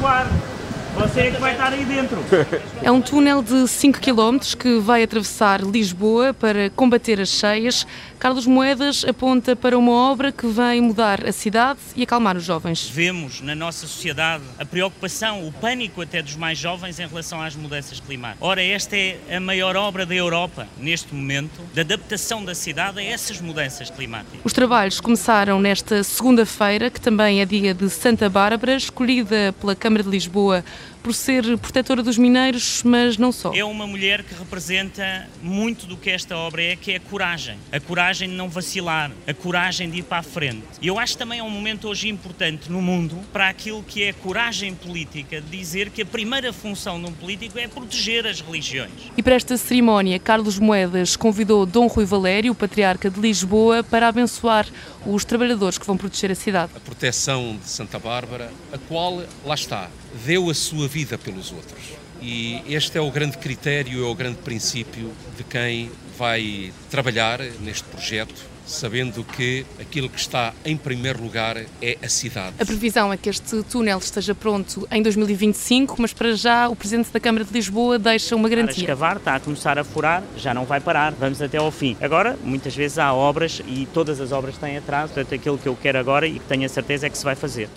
one. Você é que vai estar aí dentro. É um túnel de 5 km que vai atravessar Lisboa para combater as cheias. Carlos Moedas aponta para uma obra que vem mudar a cidade e acalmar os jovens. Vemos na nossa sociedade a preocupação, o pânico até dos mais jovens em relação às mudanças climáticas. Ora, esta é a maior obra da Europa neste momento, de adaptação da cidade a essas mudanças climáticas. Os trabalhos começaram nesta segunda-feira, que também é dia de Santa Bárbara, escolhida pela Câmara de Lisboa por ser protetora dos mineiros, mas não só. É uma mulher que representa muito do que esta obra é, que é a coragem. A coragem de não vacilar, a coragem de ir para a frente. E eu acho que também é um momento hoje importante no mundo para aquilo que é a coragem política de dizer que a primeira função de um político é proteger as religiões. E para esta cerimónia, Carlos Moedas convidou Dom Rui Valério, o patriarca de Lisboa, para abençoar os trabalhadores que vão proteger a cidade. A proteção de Santa Bárbara, a qual, lá está, deu a sua vida pelos outros. E este é o grande critério, é o grande princípio de quem vai trabalhar neste projeto sabendo que aquilo que está em primeiro lugar é a cidade. A previsão é que este túnel esteja pronto em 2025, mas para já o Presidente da Câmara de Lisboa deixa uma garantia. Está a escavar, está a começar a furar, já não vai parar, vamos até ao fim. Agora, muitas vezes há obras e todas as obras têm atraso, portanto aquilo que eu quero agora e que tenho a certeza é que se vai fazer.